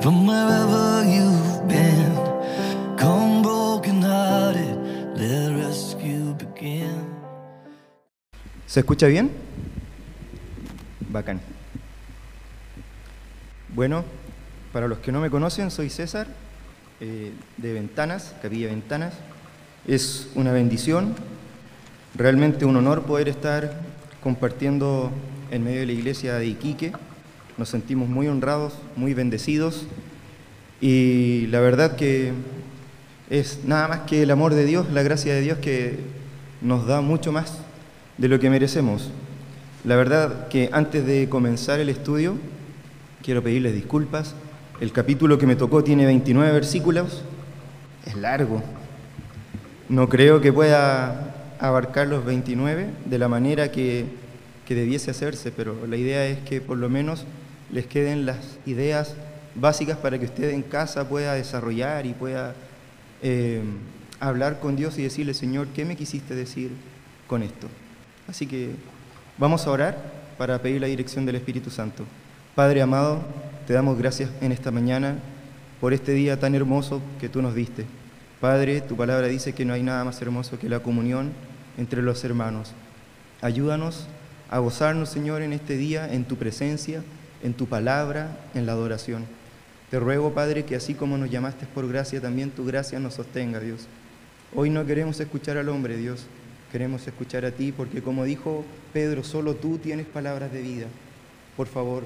from wherever you've been. Come broken hearted, rescue. ¿Se escucha bien? Bacán. Bueno, para los que no me conocen, soy César, eh, de Ventanas, Capilla Ventanas. Es una bendición, realmente un honor poder estar compartiendo en medio de la iglesia de Iquique. Nos sentimos muy honrados, muy bendecidos y la verdad que es nada más que el amor de Dios, la gracia de Dios que nos da mucho más de lo que merecemos. La verdad que antes de comenzar el estudio, quiero pedirles disculpas. El capítulo que me tocó tiene 29 versículos, es largo. No creo que pueda abarcar los 29 de la manera que, que debiese hacerse, pero la idea es que por lo menos les queden las ideas básicas para que usted en casa pueda desarrollar y pueda eh, hablar con Dios y decirle, Señor, ¿qué me quisiste decir con esto? Así que vamos a orar para pedir la dirección del Espíritu Santo. Padre amado, te damos gracias en esta mañana por este día tan hermoso que tú nos diste. Padre, tu palabra dice que no hay nada más hermoso que la comunión entre los hermanos. Ayúdanos a gozarnos, Señor, en este día, en tu presencia, en tu palabra, en la adoración. Te ruego, Padre, que así como nos llamaste por gracia, también tu gracia nos sostenga, Dios. Hoy no queremos escuchar al hombre, Dios. Queremos escuchar a ti, porque como dijo Pedro, solo tú tienes palabras de vida. Por favor,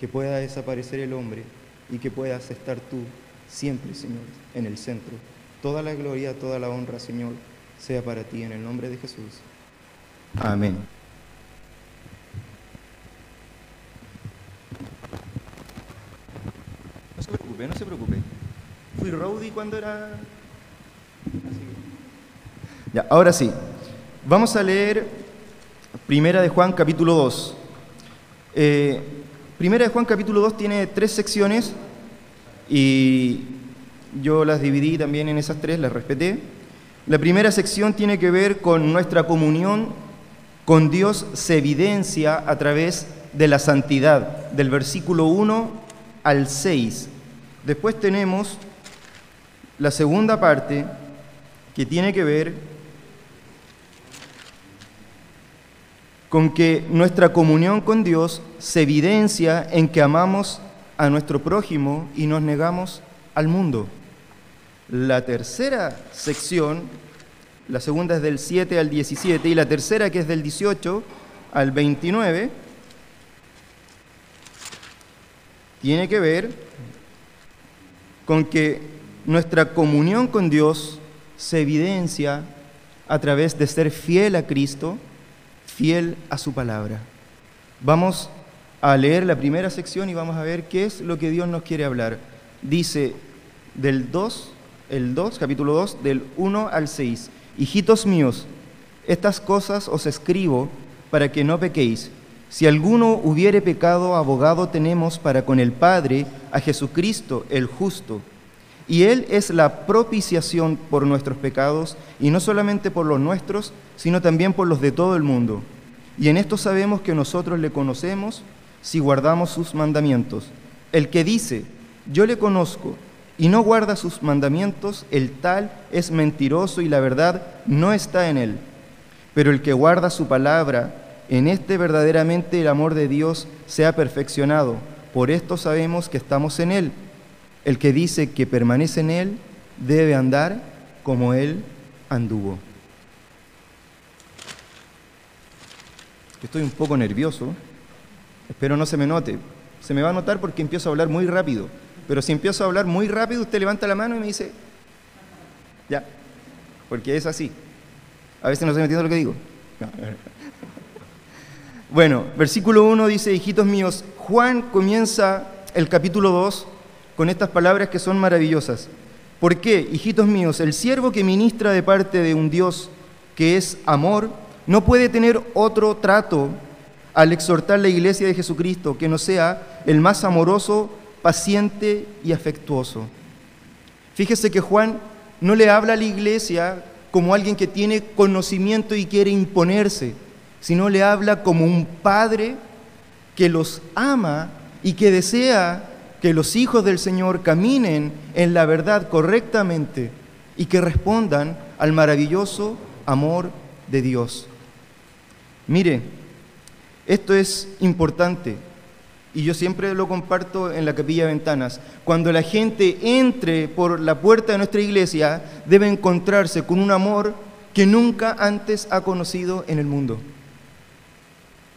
que pueda desaparecer el hombre y que puedas estar tú siempre, Señor, en el centro. Toda la gloria, toda la honra, Señor, sea para ti, en el nombre de Jesús. Amén. No se preocupe, no se preocupe. Fui rowdy cuando era... Así que- Ya, ahora sí. Vamos a leer Primera de Juan capítulo 2. Eh, Primera de Juan capítulo 2 tiene tres secciones y yo las dividí también en esas tres, las respeté. La primera sección tiene que ver con nuestra comunión con Dios se evidencia a través de la santidad, del versículo 1 al 6. Después tenemos la segunda parte que tiene que ver con que nuestra comunión con Dios se evidencia en que amamos a nuestro prójimo y nos negamos al mundo. La tercera sección, la segunda es del 7 al 17 y la tercera que es del 18 al 29, tiene que ver con que nuestra comunión con Dios se evidencia a través de ser fiel a Cristo, fiel a su palabra. Vamos a leer la primera sección y vamos a ver qué es lo que Dios nos quiere hablar. Dice del 2, el 2, capítulo 2, del 1 al 6. Hijitos míos, estas cosas os escribo para que no pequéis. Si alguno hubiere pecado, abogado tenemos para con el Padre a Jesucristo el justo. Y Él es la propiciación por nuestros pecados, y no solamente por los nuestros, sino también por los de todo el mundo. Y en esto sabemos que nosotros le conocemos si guardamos sus mandamientos. El que dice, yo le conozco, y no guarda sus mandamientos, el tal es mentiroso y la verdad no está en él. Pero el que guarda su palabra, en este verdaderamente el amor de Dios se ha perfeccionado. Por esto sabemos que estamos en él. El que dice que permanece en él debe andar como él anduvo. Estoy un poco nervioso, espero no se me note. Se me va a notar porque empiezo a hablar muy rápido. Pero si empiezo a hablar muy rápido, usted levanta la mano y me dice, ya, porque es así. A veces no estoy metiendo lo que digo. No. Bueno, versículo 1 dice, hijitos míos, Juan comienza el capítulo 2 con estas palabras que son maravillosas. ¿Por qué, hijitos míos? El siervo que ministra de parte de un Dios que es amor, no puede tener otro trato al exhortar la iglesia de Jesucristo que no sea el más amoroso, paciente y afectuoso. Fíjese que Juan no le habla a la iglesia como alguien que tiene conocimiento y quiere imponerse, sino le habla como un padre que los ama y que desea que los hijos del Señor caminen en la verdad correctamente y que respondan al maravilloso amor de Dios. Mire, esto es importante y yo siempre lo comparto en la capilla de ventanas. Cuando la gente entre por la puerta de nuestra iglesia, debe encontrarse con un amor que nunca antes ha conocido en el mundo.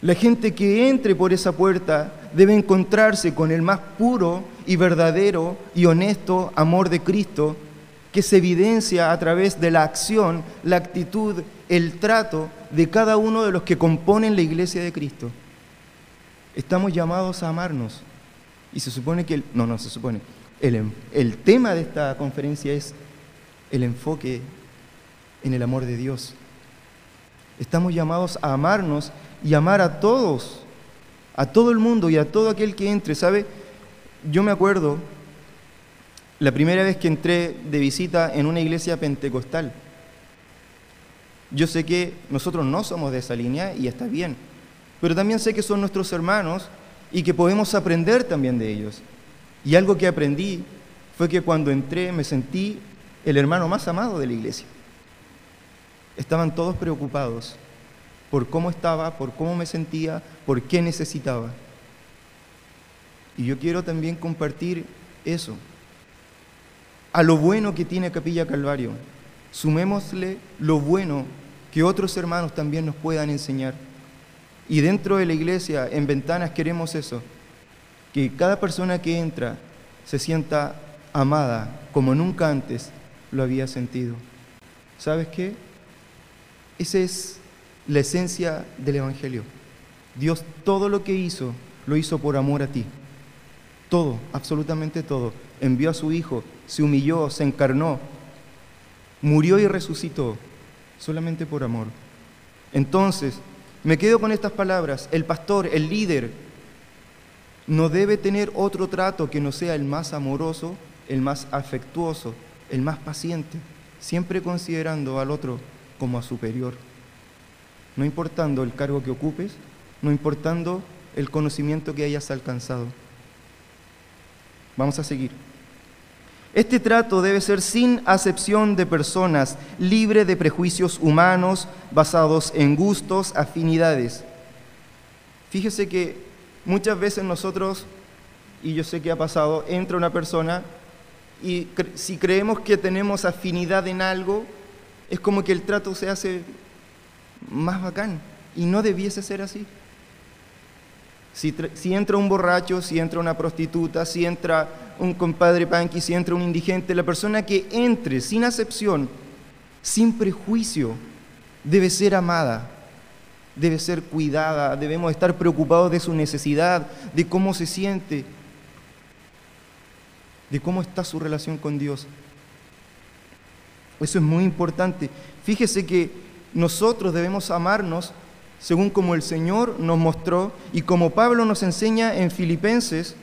La gente que entre por esa puerta debe encontrarse con el más puro y verdadero y honesto amor de Cristo que se evidencia a través de la acción, la actitud, el trato de cada uno de los que componen la iglesia de Cristo. Estamos llamados a amarnos. Y se supone que, el, no, no se supone, el, el tema de esta conferencia es el enfoque en el amor de Dios. Estamos llamados a amarnos y amar a todos, a todo el mundo y a todo aquel que entre. ¿Sabe? Yo me acuerdo la primera vez que entré de visita en una iglesia pentecostal. Yo sé que nosotros no somos de esa línea y está bien, pero también sé que son nuestros hermanos y que podemos aprender también de ellos. Y algo que aprendí fue que cuando entré me sentí el hermano más amado de la iglesia. Estaban todos preocupados por cómo estaba, por cómo me sentía, por qué necesitaba. Y yo quiero también compartir eso. A lo bueno que tiene Capilla Calvario, sumémosle lo bueno que otros hermanos también nos puedan enseñar. Y dentro de la iglesia, en ventanas, queremos eso, que cada persona que entra se sienta amada como nunca antes lo había sentido. ¿Sabes qué? Esa es la esencia del Evangelio. Dios todo lo que hizo, lo hizo por amor a ti. Todo, absolutamente todo. Envió a su Hijo, se humilló, se encarnó, murió y resucitó, solamente por amor. Entonces, me quedo con estas palabras. El pastor, el líder, no debe tener otro trato que no sea el más amoroso, el más afectuoso, el más paciente, siempre considerando al otro como a superior no importando el cargo que ocupes, no importando el conocimiento que hayas alcanzado. Vamos a seguir. Este trato debe ser sin acepción de personas, libre de prejuicios humanos basados en gustos, afinidades. Fíjese que muchas veces nosotros, y yo sé que ha pasado, entra una persona y si creemos que tenemos afinidad en algo, es como que el trato se hace más bacán. Y no debiese ser así. Si, entra un borracho, si entra una prostituta, si entra un compadre panqui, si entra un indigente, la persona que entre sin acepción, sin prejuicio, debe ser amada, debe ser cuidada, debemos estar preocupados de su necesidad, de cómo se siente, de cómo está su relación con Dios. Eso es muy importante. Fíjese que nosotros debemos amarnos según como el Señor nos mostró y como Pablo nos enseña en Filipenses,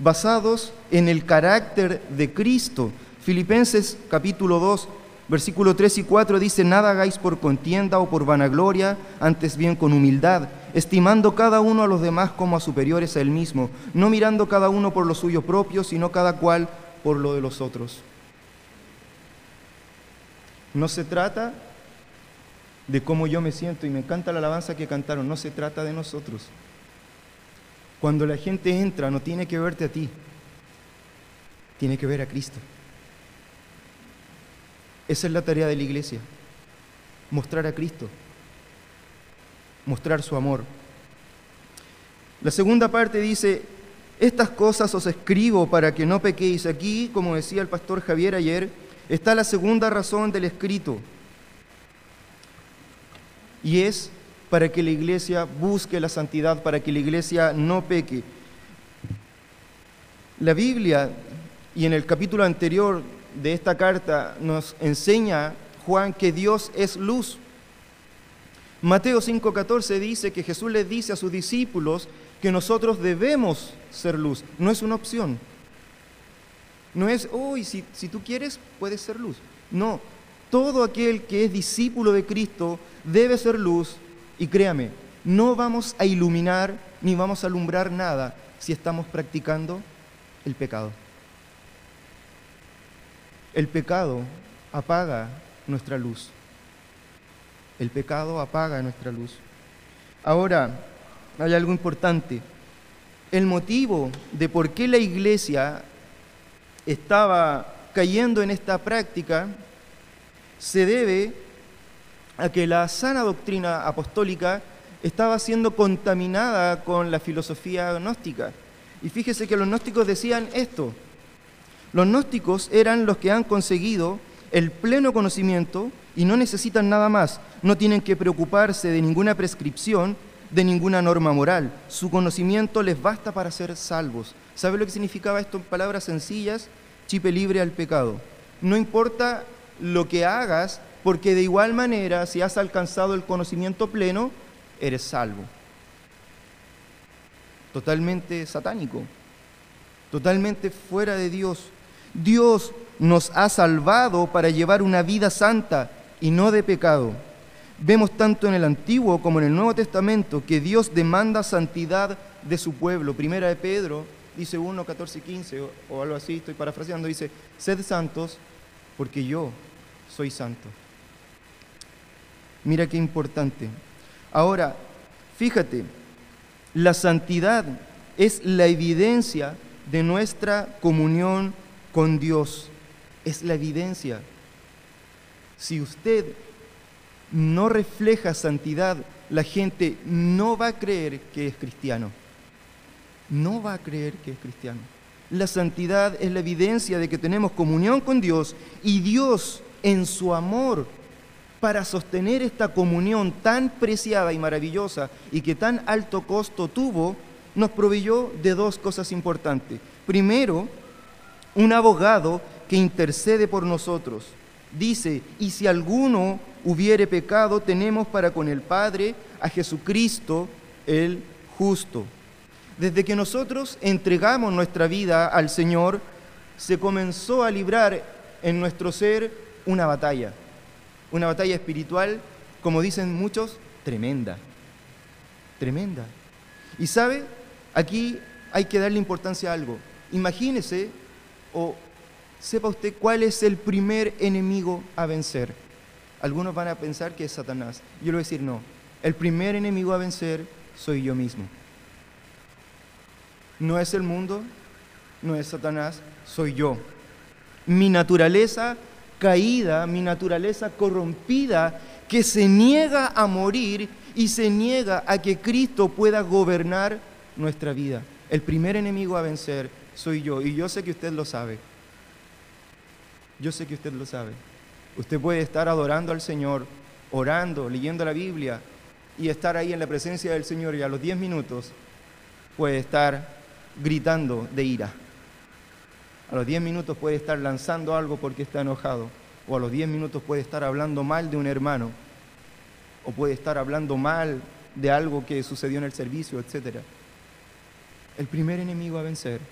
basados en el carácter de Cristo. Filipenses capítulo 2, versículo 3 y 4 dice, nada hagáis por contienda o por vanagloria, antes bien con humildad, estimando cada uno a los demás como a superiores a él mismo, no mirando cada uno por lo suyo propio, sino cada cual por lo de los otros. No se trata de cómo yo me siento y me encanta la alabanza que cantaron. No se trata de nosotros. Cuando la gente entra no tiene que verte a ti, tiene que ver a Cristo. Esa es la tarea de la iglesia, mostrar a Cristo, mostrar su amor. La segunda parte dice, estas cosas os escribo para que no pequéis. Aquí, como decía el pastor Javier ayer, está la segunda razón del escrito y es para que la iglesia busque la santidad, para que la iglesia no peque. La Biblia, y en el capítulo anterior de esta carta, nos enseña Juan que Dios es luz. Mateo 5:14 dice que Jesús le dice a sus discípulos que nosotros debemos ser luz, no es una opción. No es, uy, si, si tú quieres, puedes ser luz. No, todo aquel que es discípulo de Cristo debe ser luz y créame, no vamos a iluminar ni vamos a alumbrar nada si estamos practicando el pecado. El pecado apaga nuestra luz. El pecado apaga nuestra luz. Ahora, hay algo importante. El motivo de por qué la iglesia estaba cayendo en esta práctica se debe a que la sana doctrina apostólica estaba siendo contaminada con la filosofía gnóstica. Y fíjese que los gnósticos decían esto. Los gnósticos eran los que han conseguido el pleno conocimiento y no necesitan nada más. No tienen que preocuparse de ninguna prescripción, de ninguna norma moral. Su conocimiento les basta para ser salvos. ¿Sabe lo que significaba esto en palabras sencillas? Chipe libre al pecado. No importa lo que hagas, porque de igual manera, si has alcanzado el conocimiento pleno, eres salvo. Totalmente satánico, totalmente fuera de Dios. Dios nos ha salvado para llevar una vida santa y no de pecado. Vemos tanto en el Antiguo como en el Nuevo Testamento que Dios demanda santidad de su pueblo. Primera de Pedro dice 1, 14, 15 o, o algo así, estoy parafraseando, dice, sed santos porque yo soy santo. Mira qué importante. Ahora, fíjate, la santidad es la evidencia de nuestra comunión con Dios. Es la evidencia. Si usted no refleja santidad, la gente no va a creer que es cristiano. No va a creer que es cristiano. La santidad es la evidencia de que tenemos comunión con Dios y Dios en su amor para sostener esta comunión tan preciada y maravillosa y que tan alto costo tuvo, nos proveyó de dos cosas importantes. Primero, un abogado que intercede por nosotros. Dice, y si alguno hubiere pecado, tenemos para con el Padre a Jesucristo el justo. Desde que nosotros entregamos nuestra vida al Señor, se comenzó a librar en nuestro ser una batalla una batalla espiritual, como dicen muchos, tremenda. Tremenda. Y sabe, aquí hay que darle importancia a algo. Imagínese o sepa usted cuál es el primer enemigo a vencer. Algunos van a pensar que es Satanás. Yo le voy a decir no. El primer enemigo a vencer soy yo mismo. No es el mundo, no es Satanás, soy yo. Mi naturaleza caída, mi naturaleza corrompida, que se niega a morir y se niega a que Cristo pueda gobernar nuestra vida. El primer enemigo a vencer soy yo y yo sé que usted lo sabe. Yo sé que usted lo sabe. Usted puede estar adorando al Señor, orando, leyendo la Biblia y estar ahí en la presencia del Señor y a los 10 minutos puede estar gritando de ira a los 10 minutos puede estar lanzando algo porque está enojado, o a los 10 minutos puede estar hablando mal de un hermano, o puede estar hablando mal de algo que sucedió en el servicio, etc. El primer enemigo a vencer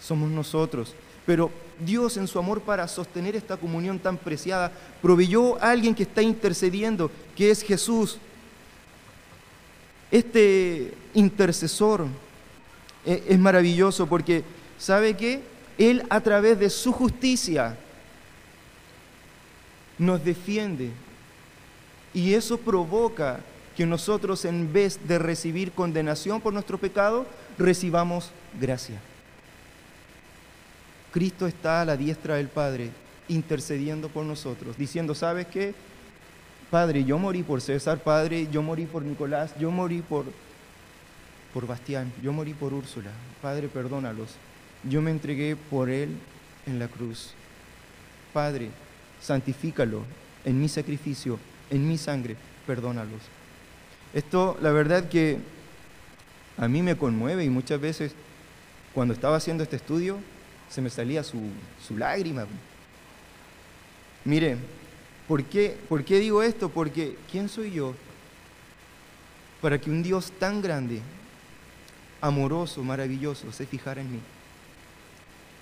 somos nosotros. Pero Dios en su amor para sostener esta comunión tan preciada proveyó a alguien que está intercediendo, que es Jesús. Este intercesor es maravilloso porque, ¿sabe qué? Él a través de su justicia nos defiende. Y eso provoca que nosotros en vez de recibir condenación por nuestro pecado, recibamos gracia. Cristo está a la diestra del Padre intercediendo por nosotros, diciendo, ¿sabes qué? Padre, yo morí por César, Padre, yo morí por Nicolás, yo morí por, por Bastián, yo morí por Úrsula. Padre, perdónalos yo me entregué por Él en la cruz. Padre, santifícalo en mi sacrificio, en mi sangre, perdónalos. Esto, la verdad que a mí me conmueve y muchas veces cuando estaba haciendo este estudio se me salía su, su lágrima. Mire, ¿por qué, ¿por qué digo esto? Porque ¿quién soy yo para que un Dios tan grande, amoroso, maravilloso, se fijara en mí?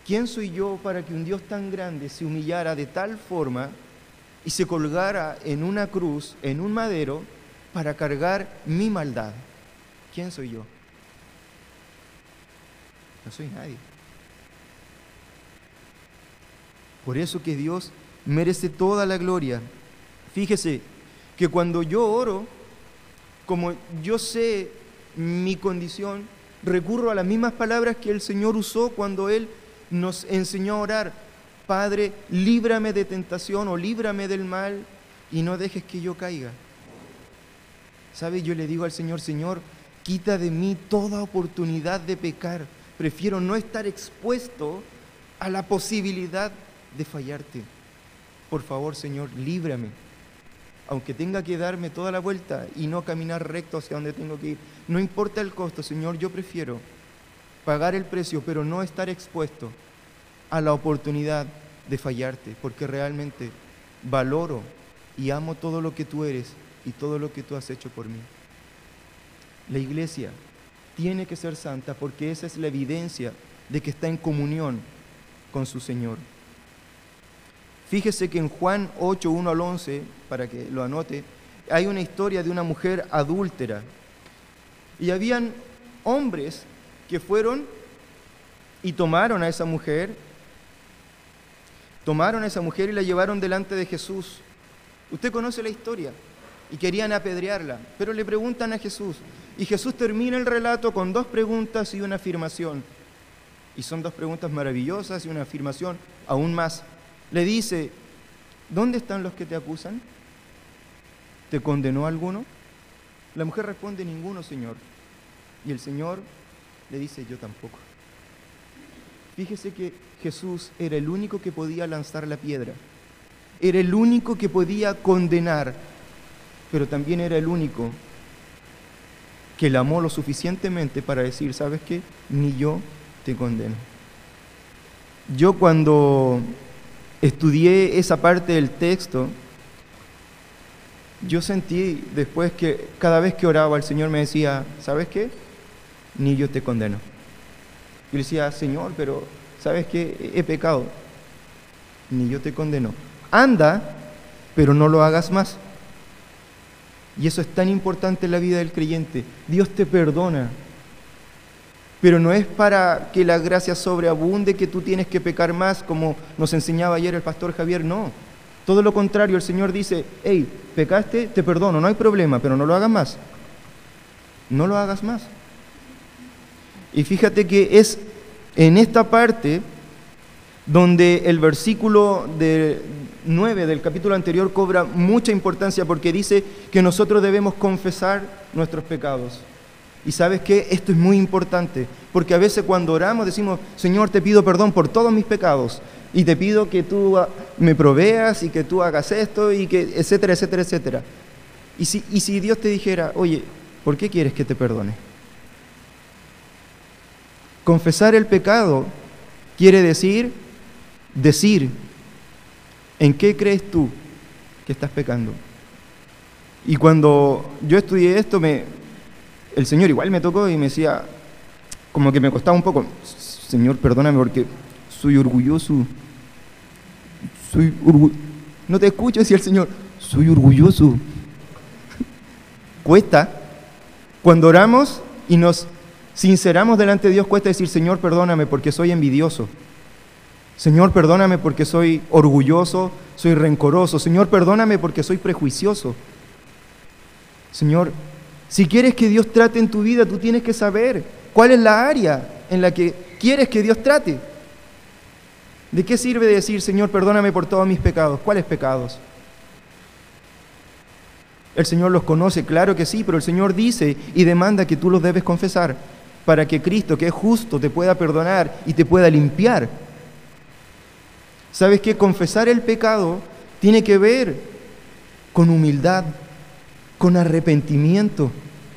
¿Quién soy yo para que un Dios tan grande se humillara de tal forma y se colgara en una cruz, en un madero, para cargar mi maldad. ¿Quién soy yo? No soy nadie. Por eso que Dios merece toda la gloria. Fíjese que cuando yo oro, como yo sé mi condición, recurro a las mismas palabras que el Señor usó cuando Él nos enseñó a orar. Padre, líbrame de tentación o líbrame del mal y no dejes que yo caiga. ¿Sabe? Yo le digo al Señor, Señor, quita de mí toda oportunidad de pecar. Prefiero no estar expuesto a la posibilidad de fallarte. Por favor, Señor, líbrame. Aunque tenga que darme toda la vuelta y no caminar recto hacia donde tengo que ir. No importa el costo, Señor, yo prefiero pagar el precio, pero no estar expuesto a la oportunidad de fallarte, porque realmente valoro y amo todo lo que tú eres y todo lo que tú has hecho por mí. La iglesia tiene que ser santa porque esa es la evidencia de que está en comunión con su Señor. Fíjese que en Juan 8, 1 al 11, para que lo anote, hay una historia de una mujer adúltera. Y habían hombres que fueron y tomaron a esa mujer, tomaron a esa mujer y la llevaron delante de Jesús. Usted conoce la historia y querían apedrearla, pero le preguntan a Jesús. Y Jesús termina el relato con dos preguntas y una afirmación. Y son dos preguntas maravillosas y una afirmación aún más. Le dice, ¿dónde están los que te acusan? ¿Te condenó alguno? La mujer responde, ninguno, Señor. Y el Señor le dice, yo tampoco. Fíjese que Jesús era el único que podía lanzar la piedra. Era el único que podía condenar, pero también era el único que la amó lo suficientemente para decir, ¿sabes qué? Ni yo te condeno. Yo cuando estudié esa parte del texto, yo sentí después que cada vez que oraba el Señor me decía, ¿sabes qué? Ni yo te condeno. Yo le decía, Señor, pero ¿sabes qué? He pecado. Ni yo te condeno. Anda, pero no lo hagas más. Y eso es tan importante en la vida del creyente. Dios te perdona. Pero no es para que la gracia sobreabunde que tú tienes que pecar más, como nos enseñaba ayer el pastor Javier, no. Todo lo contrario, el Señor dice, hey, pecaste, te perdono, no hay problema, pero no lo hagas más. No lo hagas más. Y fíjate que es en esta parte donde el versículo de 9 del capítulo anterior cobra mucha importancia porque dice que nosotros debemos confesar nuestros pecados. Y sabes que esto es muy importante, porque a veces cuando oramos decimos, Señor, te pido perdón por todos mis pecados, y te pido que tú me proveas y que tú hagas esto, y que, etcétera, etcétera, etcétera. Y si, y si Dios te dijera, oye, ¿por qué quieres que te perdone? Confesar el pecado quiere decir, decir, ¿en qué crees tú que estás pecando? Y cuando yo estudié esto, me, el Señor igual me tocó y me decía, como que me costaba un poco, Señor, perdóname porque soy orgulloso. Soy No te escucho, decía el Señor, soy orgulloso. cuesta. Cuando oramos y nos sinceramos delante de Dios, cuesta decir, Señor, perdóname porque soy envidioso. Señor, perdóname porque soy orgulloso, soy rencoroso. Señor, perdóname porque soy prejuicioso. Señor, si quieres que Dios trate en tu vida, tú tienes que saber cuál es la área en la que quieres que Dios trate. ¿De qué sirve decir, Señor, perdóname por todos mis pecados? ¿Cuáles pecados? El Señor los conoce, claro que sí, pero el Señor dice y demanda que tú los debes confesar para que Cristo, que es justo, te pueda perdonar y te pueda limpiar. ¿Sabes qué? Confesar el pecado tiene que ver con humildad, con arrepentimiento,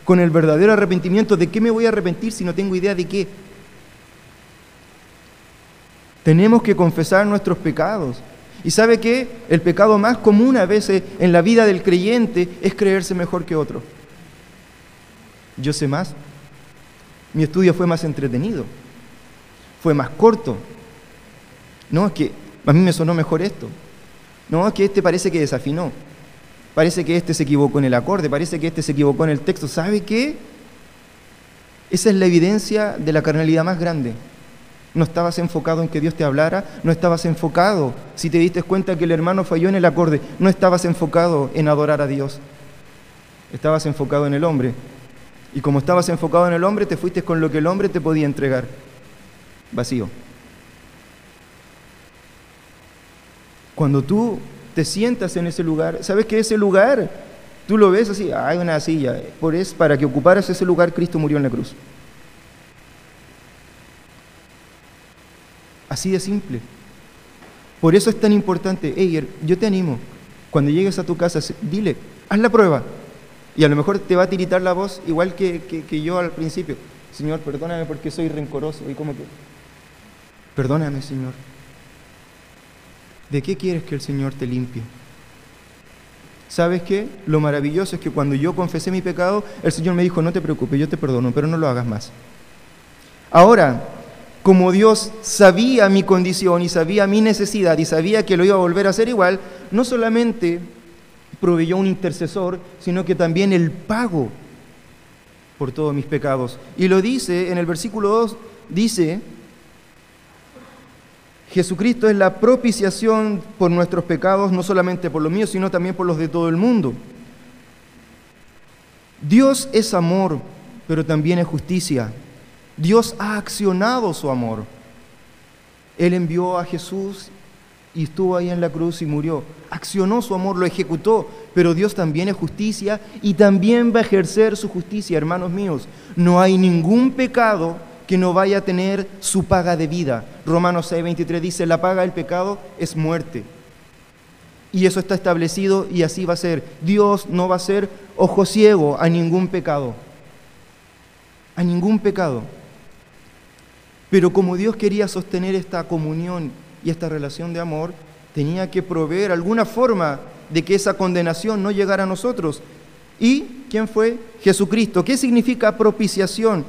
con el verdadero arrepentimiento. ¿De qué me voy a arrepentir si no tengo idea de qué? Tenemos que confesar nuestros pecados. ¿Y sabe qué? El pecado más común a veces en la vida del creyente es creerse mejor que otro. Yo sé más. Mi estudio fue más entretenido. Fue más corto. No, es que a mí me sonó mejor esto. No, es que este parece que desafinó. Parece que este se equivocó en el acorde, parece que este se equivocó en el texto. ¿Sabe qué? Esa es la evidencia de la carnalidad más grande. No estabas enfocado en que Dios te hablara, no estabas enfocado, si te diste cuenta que el hermano falló en el acorde, no estabas enfocado en adorar a Dios, estabas enfocado en el hombre. Y como estabas enfocado en el hombre, te fuiste con lo que el hombre te podía entregar, vacío. Cuando tú te sientas en ese lugar, ¿sabes que ese lugar tú lo ves así? Hay una silla, por es para que ocuparas ese lugar Cristo murió en la cruz. Así de simple. Por eso es tan importante. Eyer, yo te animo. Cuando llegues a tu casa, dile, haz la prueba. Y a lo mejor te va a tiritar la voz igual que, que yo al principio. Señor, perdóname porque soy rencoroso. Y como que, perdóname, Señor. ¿De qué quieres que el Señor te limpie? ¿Sabes qué? Lo maravilloso es que cuando yo confesé mi pecado, el Señor me dijo, no te preocupes, yo te perdono, pero no lo hagas más. Ahora, como Dios sabía mi condición y sabía mi necesidad y sabía que lo iba a volver a hacer igual, no solamente proveyó un intercesor, sino que también el pago por todos mis pecados. Y lo dice en el versículo 2, dice, Jesucristo es la propiciación por nuestros pecados, no solamente por los míos, sino también por los de todo el mundo. Dios es amor, pero también es justicia. Dios ha accionado su amor. Él envió a Jesús y estuvo ahí en la cruz y murió. Accionó su amor, lo ejecutó, pero Dios también es justicia y también va a ejercer su justicia, hermanos míos. No hay ningún pecado que no vaya a tener su paga de vida. Romanos 6:23 dice, la paga del pecado es muerte. Y eso está establecido y así va a ser. Dios no va a ser ojo ciego a ningún pecado. A ningún pecado. Pero como Dios quería sostener esta comunión y esta relación de amor, tenía que proveer alguna forma de que esa condenación no llegara a nosotros. ¿Y quién fue? Jesucristo. ¿Qué significa propiciación?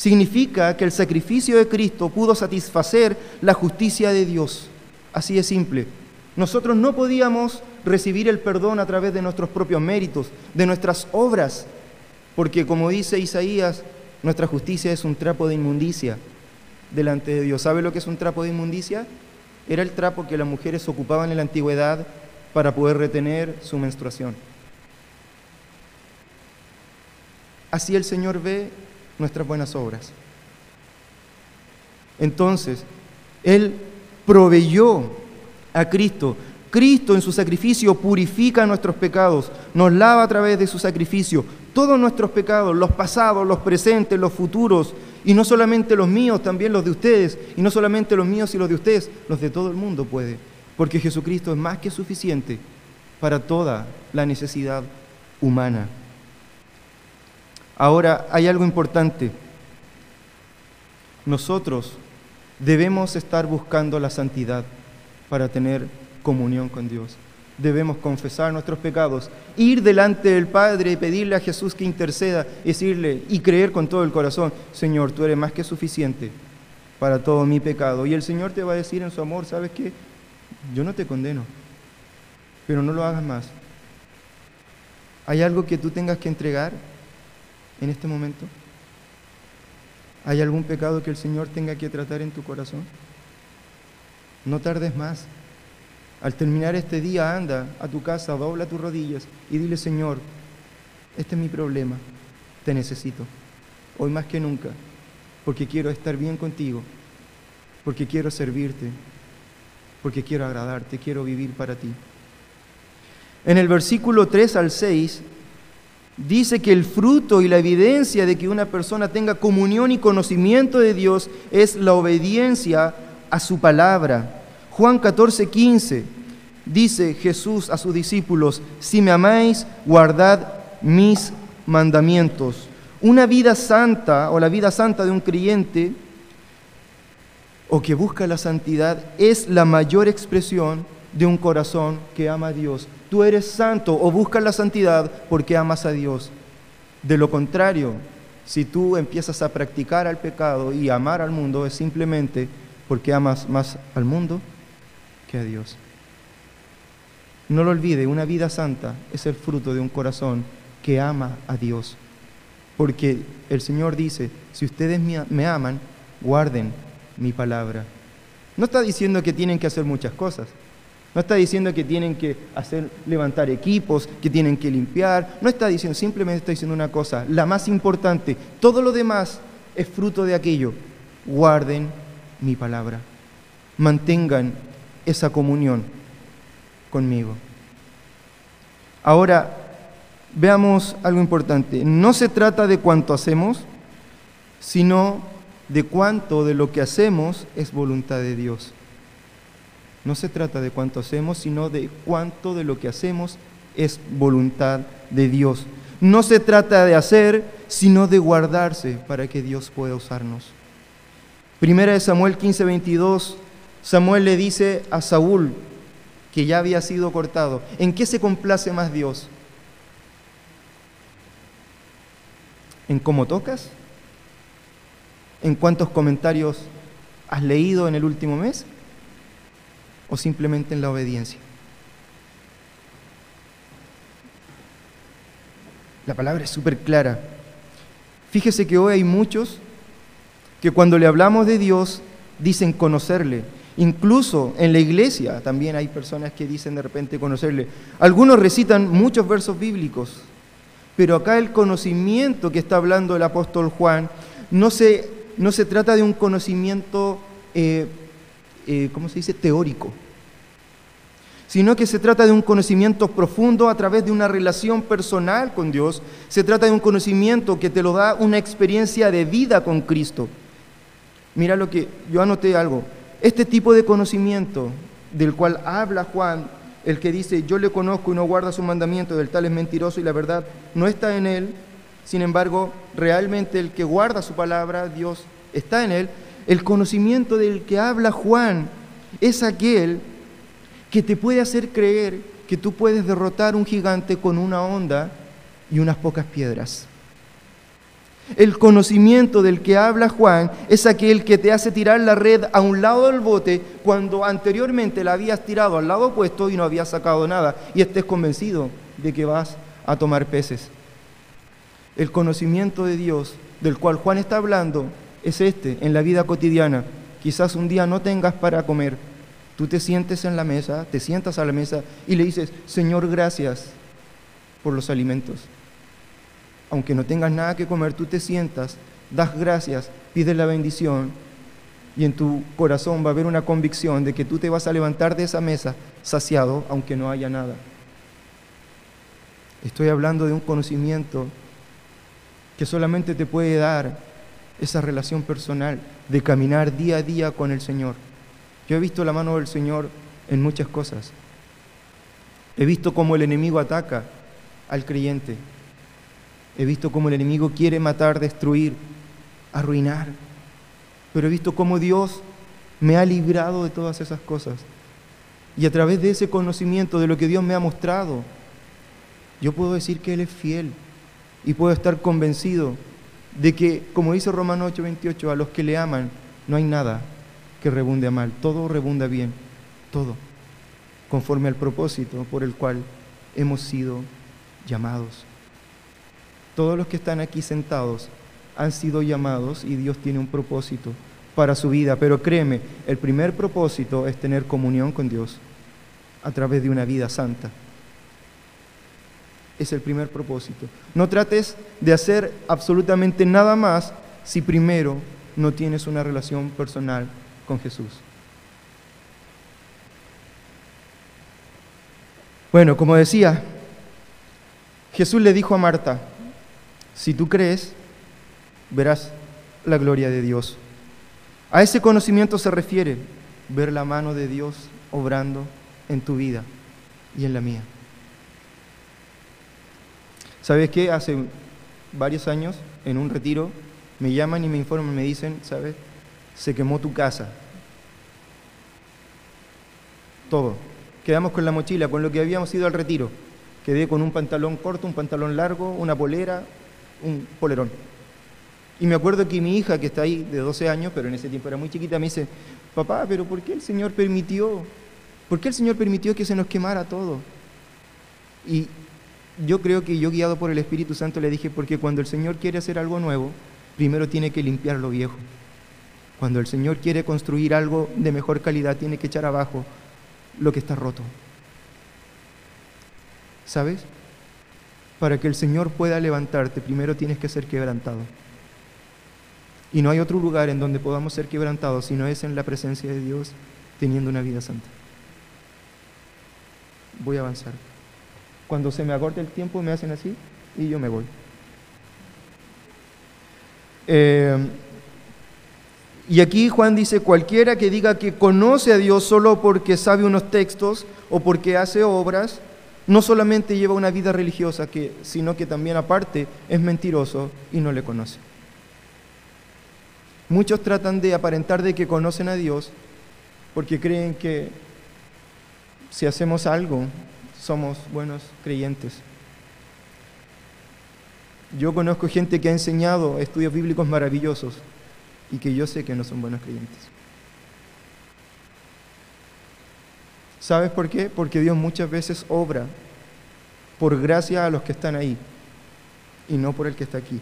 Significa que el sacrificio de Cristo pudo satisfacer la justicia de Dios. Así de simple. Nosotros no podíamos recibir el perdón a través de nuestros propios méritos, de nuestras obras, porque como dice Isaías, nuestra justicia es un trapo de inmundicia delante de Dios. ¿Sabe lo que es un trapo de inmundicia? Era el trapo que las mujeres ocupaban en la antigüedad para poder retener su menstruación. Así el Señor ve nuestras buenas obras. Entonces, Él proveyó a Cristo. Cristo en su sacrificio purifica nuestros pecados, nos lava a través de su sacrificio todos nuestros pecados, los pasados, los presentes, los futuros, y no solamente los míos, también los de ustedes. Y no solamente los míos y los de ustedes, los de todo el mundo puede. Porque Jesucristo es más que suficiente para toda la necesidad humana. Ahora hay algo importante. Nosotros debemos estar buscando la santidad para tener comunión con Dios debemos confesar nuestros pecados, ir delante del Padre y pedirle a Jesús que interceda, decirle y creer con todo el corazón, Señor, tú eres más que suficiente para todo mi pecado. Y el Señor te va a decir en su amor, ¿sabes qué? Yo no te condeno, pero no lo hagas más. ¿Hay algo que tú tengas que entregar en este momento? ¿Hay algún pecado que el Señor tenga que tratar en tu corazón? No tardes más. Al terminar este día, anda a tu casa, dobla tus rodillas y dile, Señor, este es mi problema, te necesito, hoy más que nunca, porque quiero estar bien contigo, porque quiero servirte, porque quiero agradarte, quiero vivir para ti. En el versículo 3 al 6 dice que el fruto y la evidencia de que una persona tenga comunión y conocimiento de Dios es la obediencia a su palabra. Juan 14, 15, dice Jesús a sus discípulos, si me amáis, guardad mis mandamientos. Una vida santa o la vida santa de un creyente o que busca la santidad es la mayor expresión de un corazón que ama a Dios. Tú eres santo o buscas la santidad porque amas a Dios. De lo contrario, si tú empiezas a practicar al pecado y amar al mundo, es simplemente porque amas más al mundo que a Dios. No lo olvide, una vida santa es el fruto de un corazón que ama a Dios. Porque el Señor dice, si ustedes me aman, guarden mi palabra. No está diciendo que tienen que hacer muchas cosas. No está diciendo que tienen que hacer levantar equipos, que tienen que limpiar. No está diciendo, simplemente está diciendo una cosa, la más importante. Todo lo demás es fruto de aquello. Guarden mi palabra. Mantengan esa comunión conmigo. Ahora, veamos algo importante. No se trata de cuánto hacemos, sino de cuánto de lo que hacemos es voluntad de Dios. No se trata de cuánto hacemos, sino de cuánto de lo que hacemos es voluntad de Dios. No se trata de hacer, sino de guardarse para que Dios pueda usarnos. Primera de Samuel 15, 22, Samuel le dice a Saúl, que ya había sido cortado, ¿en qué se complace más Dios? ¿En cómo tocas? en cuántos comentarios has leído en el último mes o simplemente en la obediencia. La palabra es súper clara. Fíjese que hoy hay muchos que cuando le hablamos de Dios dicen conocerle. Incluso en la iglesia también hay personas que dicen de repente conocerle. Algunos recitan muchos versos bíblicos, pero acá el conocimiento que está hablando el apóstol Juan no se no se trata de un conocimiento, eh, eh, ¿cómo se dice?, teórico, sino que se trata de un conocimiento profundo a través de una relación personal con Dios. Se trata de un conocimiento que te lo da una experiencia de vida con Cristo. Mira lo que yo anoté algo. Este tipo de conocimiento del cual habla Juan, el que dice, yo le conozco y no guarda su mandamiento, del tal es mentiroso y la verdad no está en él, sin embargo, realmente el que guarda su palabra, Dios está en él. El conocimiento del que habla Juan es aquel que te puede hacer creer que tú puedes derrotar un gigante con una onda y unas pocas piedras. El conocimiento del que habla Juan es aquel que te hace tirar la red a un lado del bote cuando anteriormente la habías tirado al lado opuesto y no habías sacado nada y estés convencido de que vas a tomar peces. El conocimiento de Dios del cual Juan está hablando es este, en la vida cotidiana. Quizás un día no tengas para comer. Tú te sientes en la mesa, te sientas a la mesa y le dices, Señor, gracias por los alimentos. Aunque no tengas nada que comer, tú te sientas, das gracias, pides la bendición y en tu corazón va a haber una convicción de que tú te vas a levantar de esa mesa saciado, aunque no haya nada. Estoy hablando de un conocimiento que solamente te puede dar esa relación personal de caminar día a día con el Señor. Yo he visto la mano del Señor en muchas cosas. He visto cómo el enemigo ataca al creyente. He visto cómo el enemigo quiere matar, destruir, arruinar. Pero he visto cómo Dios me ha librado de todas esas cosas. Y a través de ese conocimiento de lo que Dios me ha mostrado, yo puedo decir que Él es fiel y puedo estar convencido de que, como dice Romano 8:28, a los que le aman no hay nada que rebunde a mal, todo rebunda bien, todo, conforme al propósito por el cual hemos sido llamados. Todos los que están aquí sentados han sido llamados y Dios tiene un propósito para su vida, pero créeme, el primer propósito es tener comunión con Dios a través de una vida santa es el primer propósito. No trates de hacer absolutamente nada más si primero no tienes una relación personal con Jesús. Bueno, como decía, Jesús le dijo a Marta, si tú crees, verás la gloria de Dios. A ese conocimiento se refiere ver la mano de Dios obrando en tu vida y en la mía. ¿Sabes qué? Hace varios años, en un retiro, me llaman y me informan, me dicen, ¿sabes? Se quemó tu casa. Todo. Quedamos con la mochila, con lo que habíamos ido al retiro. Quedé con un pantalón corto, un pantalón largo, una polera, un polerón. Y me acuerdo que mi hija, que está ahí de 12 años, pero en ese tiempo era muy chiquita, me dice, papá, pero ¿por qué el Señor permitió? ¿Por qué el Señor permitió que se nos quemara todo? Y yo creo que yo guiado por el Espíritu Santo le dije, porque cuando el Señor quiere hacer algo nuevo, primero tiene que limpiar lo viejo. Cuando el Señor quiere construir algo de mejor calidad, tiene que echar abajo lo que está roto. ¿Sabes? Para que el Señor pueda levantarte, primero tienes que ser quebrantado. Y no hay otro lugar en donde podamos ser quebrantados si no es en la presencia de Dios teniendo una vida santa. Voy a avanzar. Cuando se me acorte el tiempo me hacen así y yo me voy. Eh, y aquí Juan dice, cualquiera que diga que conoce a Dios solo porque sabe unos textos o porque hace obras, no solamente lleva una vida religiosa, que, sino que también aparte es mentiroso y no le conoce. Muchos tratan de aparentar de que conocen a Dios porque creen que si hacemos algo somos buenos creyentes. Yo conozco gente que ha enseñado estudios bíblicos maravillosos y que yo sé que no son buenos creyentes. ¿Sabes por qué? Porque Dios muchas veces obra por gracia a los que están ahí y no por el que está aquí.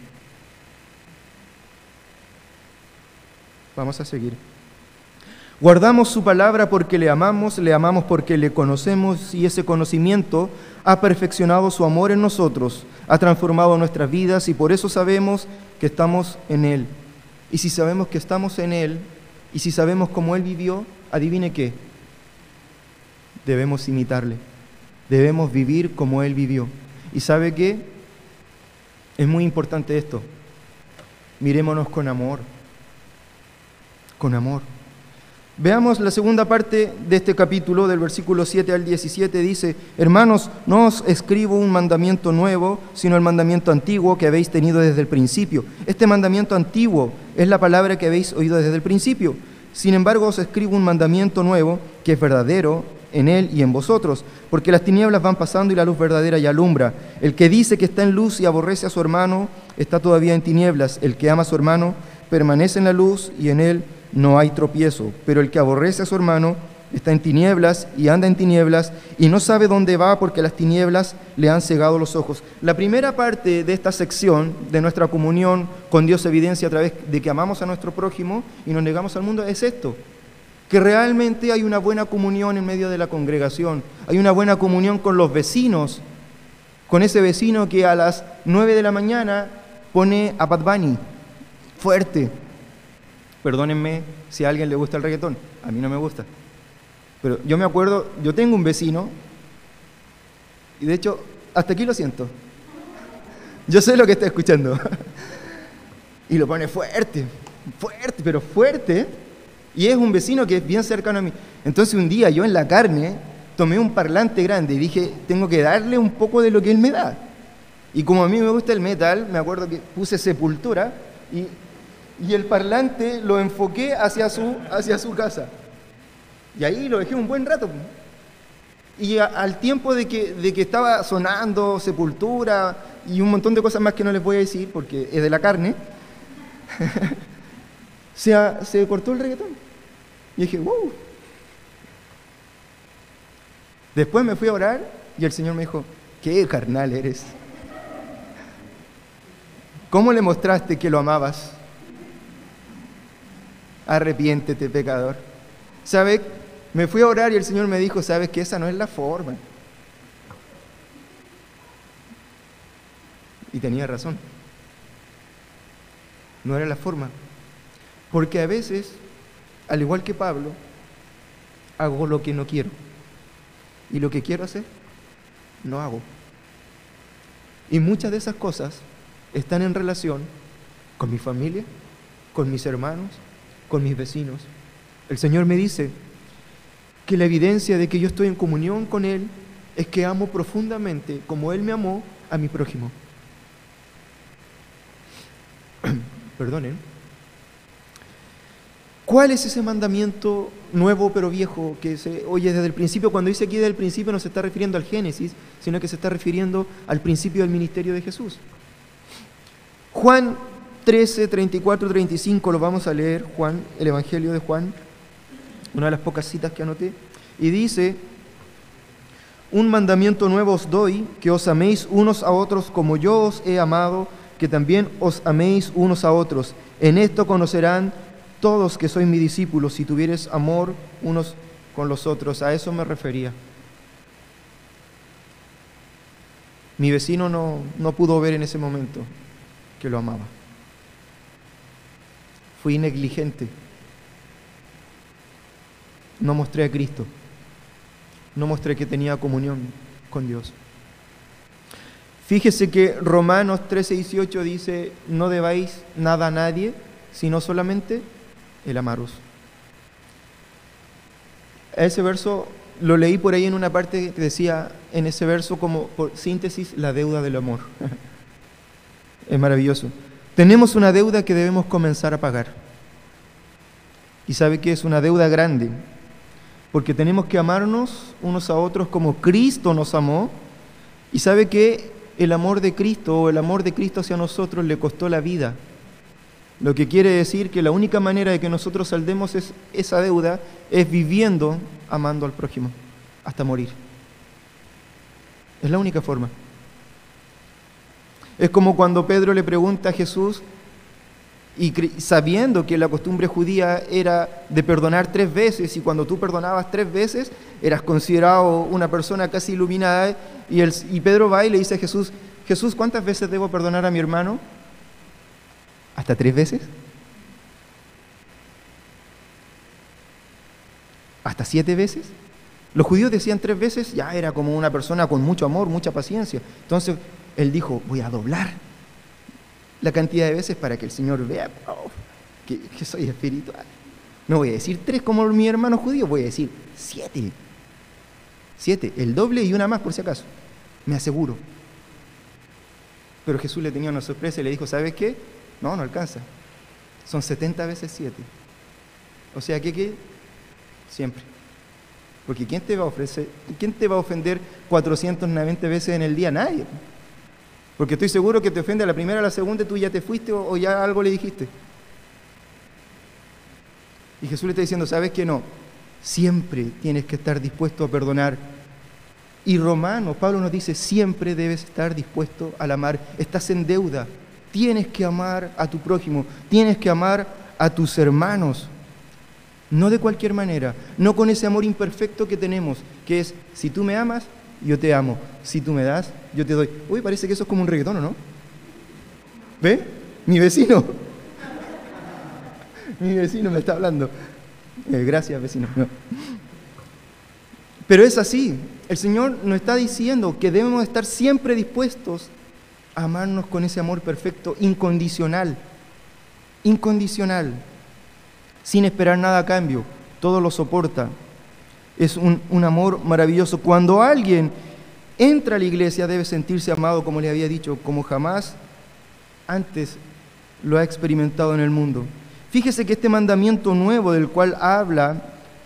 Vamos a seguir. Guardamos su palabra porque le amamos, le amamos porque le conocemos y ese conocimiento ha perfeccionado su amor en nosotros, ha transformado nuestras vidas y por eso sabemos que estamos en Él. Y si sabemos que estamos en Él y si sabemos cómo Él vivió, adivine qué, debemos imitarle, debemos vivir como Él vivió. ¿Y sabe qué? Es muy importante esto. Mirémonos con amor, con amor. Veamos la segunda parte de este capítulo, del versículo 7 al 17, dice, hermanos, no os escribo un mandamiento nuevo, sino el mandamiento antiguo que habéis tenido desde el principio. Este mandamiento antiguo es la palabra que habéis oído desde el principio. Sin embargo, os escribo un mandamiento nuevo que es verdadero en él y en vosotros, porque las tinieblas van pasando y la luz verdadera ya alumbra. El que dice que está en luz y aborrece a su hermano, está todavía en tinieblas. El que ama a su hermano, permanece en la luz y en él no hay tropiezo, pero el que aborrece a su hermano está en tinieblas y anda en tinieblas y no sabe dónde va porque las tinieblas le han cegado los ojos. La primera parte de esta sección de nuestra comunión con Dios evidencia a través de que amamos a nuestro prójimo y nos negamos al mundo es esto, que realmente hay una buena comunión en medio de la congregación, hay una buena comunión con los vecinos, con ese vecino que a las 9 de la mañana pone a Bad fuerte, Perdónenme si a alguien le gusta el reggaetón, a mí no me gusta. Pero yo me acuerdo, yo tengo un vecino, y de hecho, hasta aquí lo siento. Yo sé lo que está escuchando. y lo pone fuerte, fuerte, pero fuerte. Y es un vecino que es bien cercano a mí. Entonces un día yo en la carne tomé un parlante grande y dije, tengo que darle un poco de lo que él me da. Y como a mí me gusta el metal, me acuerdo que puse sepultura y y el parlante lo enfoqué hacia su, hacia su casa. Y ahí lo dejé un buen rato. Y al tiempo de que, de que estaba sonando Sepultura y un montón de cosas más que no les voy a decir porque es de la carne, se, se cortó el reggaetón. Y dije, wow. Después me fui a orar y el Señor me dijo, qué carnal eres. ¿Cómo le mostraste que lo amabas? Arrepiéntete pecador. ¿Sabe? Me fui a orar y el Señor me dijo, sabes que esa no es la forma. Y tenía razón. No era la forma. Porque a veces, al igual que Pablo, hago lo que no quiero. Y lo que quiero hacer, no hago. Y muchas de esas cosas están en relación con mi familia, con mis hermanos, con mis vecinos. El Señor me dice que la evidencia de que yo estoy en comunión con Él es que amo profundamente, como Él me amó, a mi prójimo. Perdonen. ¿Cuál es ese mandamiento nuevo pero viejo que se oye desde el principio? Cuando dice aquí desde el principio no se está refiriendo al Génesis, sino que se está refiriendo al principio del ministerio de Jesús. Juan 13, 34, 35 lo vamos a leer, Juan, el Evangelio de Juan, una de las pocas citas que anoté, y dice, Un mandamiento nuevo os doy, que os améis unos a otros como yo os he amado, que también os améis unos a otros. En esto conocerán todos que sois mis discípulos, si tuvieres amor unos con los otros. A eso me refería. Mi vecino no, no pudo ver en ese momento que lo amaba. Fui negligente. No mostré a Cristo. No mostré que tenía comunión con Dios. Fíjese que Romanos 13, 18 dice, no debáis nada a nadie, sino solamente el amaros. Ese verso lo leí por ahí en una parte que decía, en ese verso como por síntesis, la deuda del amor. es maravilloso. Tenemos una deuda que debemos comenzar a pagar. Y sabe que es una deuda grande, porque tenemos que amarnos unos a otros como Cristo nos amó. Y sabe que el amor de Cristo o el amor de Cristo hacia nosotros le costó la vida. Lo que quiere decir que la única manera de que nosotros saldemos es, esa deuda es viviendo amando al prójimo hasta morir. Es la única forma. Es como cuando Pedro le pregunta a Jesús, y sabiendo que la costumbre judía era de perdonar tres veces, y cuando tú perdonabas tres veces, eras considerado una persona casi iluminada, y, el, y Pedro va y le dice a Jesús, Jesús, ¿cuántas veces debo perdonar a mi hermano? ¿Hasta tres veces? ¿Hasta siete veces? Los judíos decían tres veces, ya era como una persona con mucho amor, mucha paciencia. Entonces él dijo, voy a doblar la cantidad de veces para que el Señor vea oh, que, que, soy espiritual. No voy a decir tres como mi hermano judío, voy a decir siete. Siete, el doble y una más por si acaso, me aseguro. Pero Jesús le tenía una sorpresa y le dijo, ¿sabes qué? No, no alcanza. Son 70 veces siete. O sea que, ¿qué? Siempre. Porque ¿quién te va a ofrecer, quién te va a ofender 490 veces en el día? Nadie. Porque estoy seguro que te ofende a la primera, a la segunda, tú ya te fuiste o, ya algo le dijiste. Y Jesús le está diciendo, ¿sabes que no? Siempre tienes que estar dispuesto a perdonar. Y Romano, Pablo nos dice, siempre debes estar dispuesto al amar. Estás en deuda. Tienes que amar a tu prójimo. Tienes que amar a tus hermanos. No de cualquier manera. No con ese amor imperfecto que tenemos, que es, si tú me amas, yo te amo. Si tú me das, yo te doy. Uy, parece que eso es como un reggaetón, ¿no? ¿Ve? Mi vecino. Mi vecino me está hablando. Eh, gracias, vecino. Pero es así. El Señor nos está diciendo que debemos estar siempre dispuestos a amarnos con ese amor perfecto, incondicional. Incondicional. Sin esperar nada a cambio. Todo lo soporta, es un, amor maravilloso. Cuando alguien entra a la iglesia debe sentirse amado, como le había dicho, como jamás antes lo ha experimentado en el mundo. Fíjese que este mandamiento nuevo del cual habla